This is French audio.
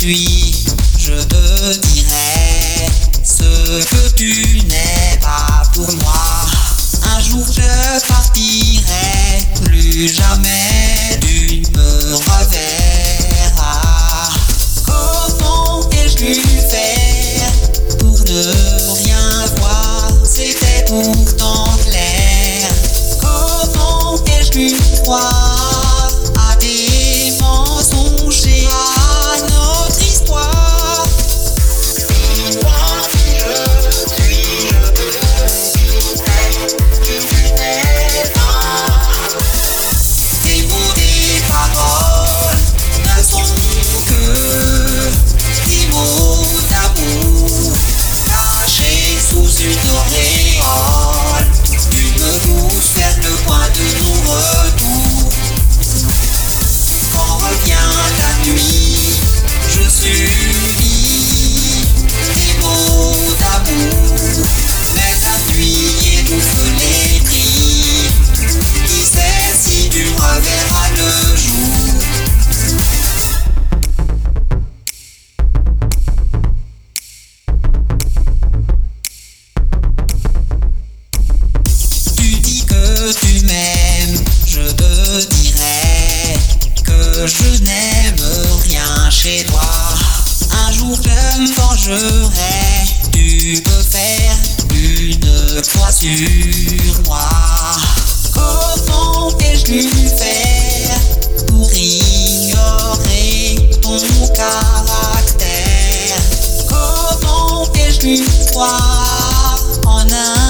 je te dirai ce que tu n'es pas pour moi. Un jour je partirai, plus jamais tu me reverras. Comment ai-je pu faire pour ne rien voir? C'était pourtant clair. Comment ai-je pu croire je n'aime rien chez toi. Un jour je me vengerai, tu peux faire une croix sur moi. Comment ai-je dû faire pour ignorer ton caractère? Comment ai-je dû croire en un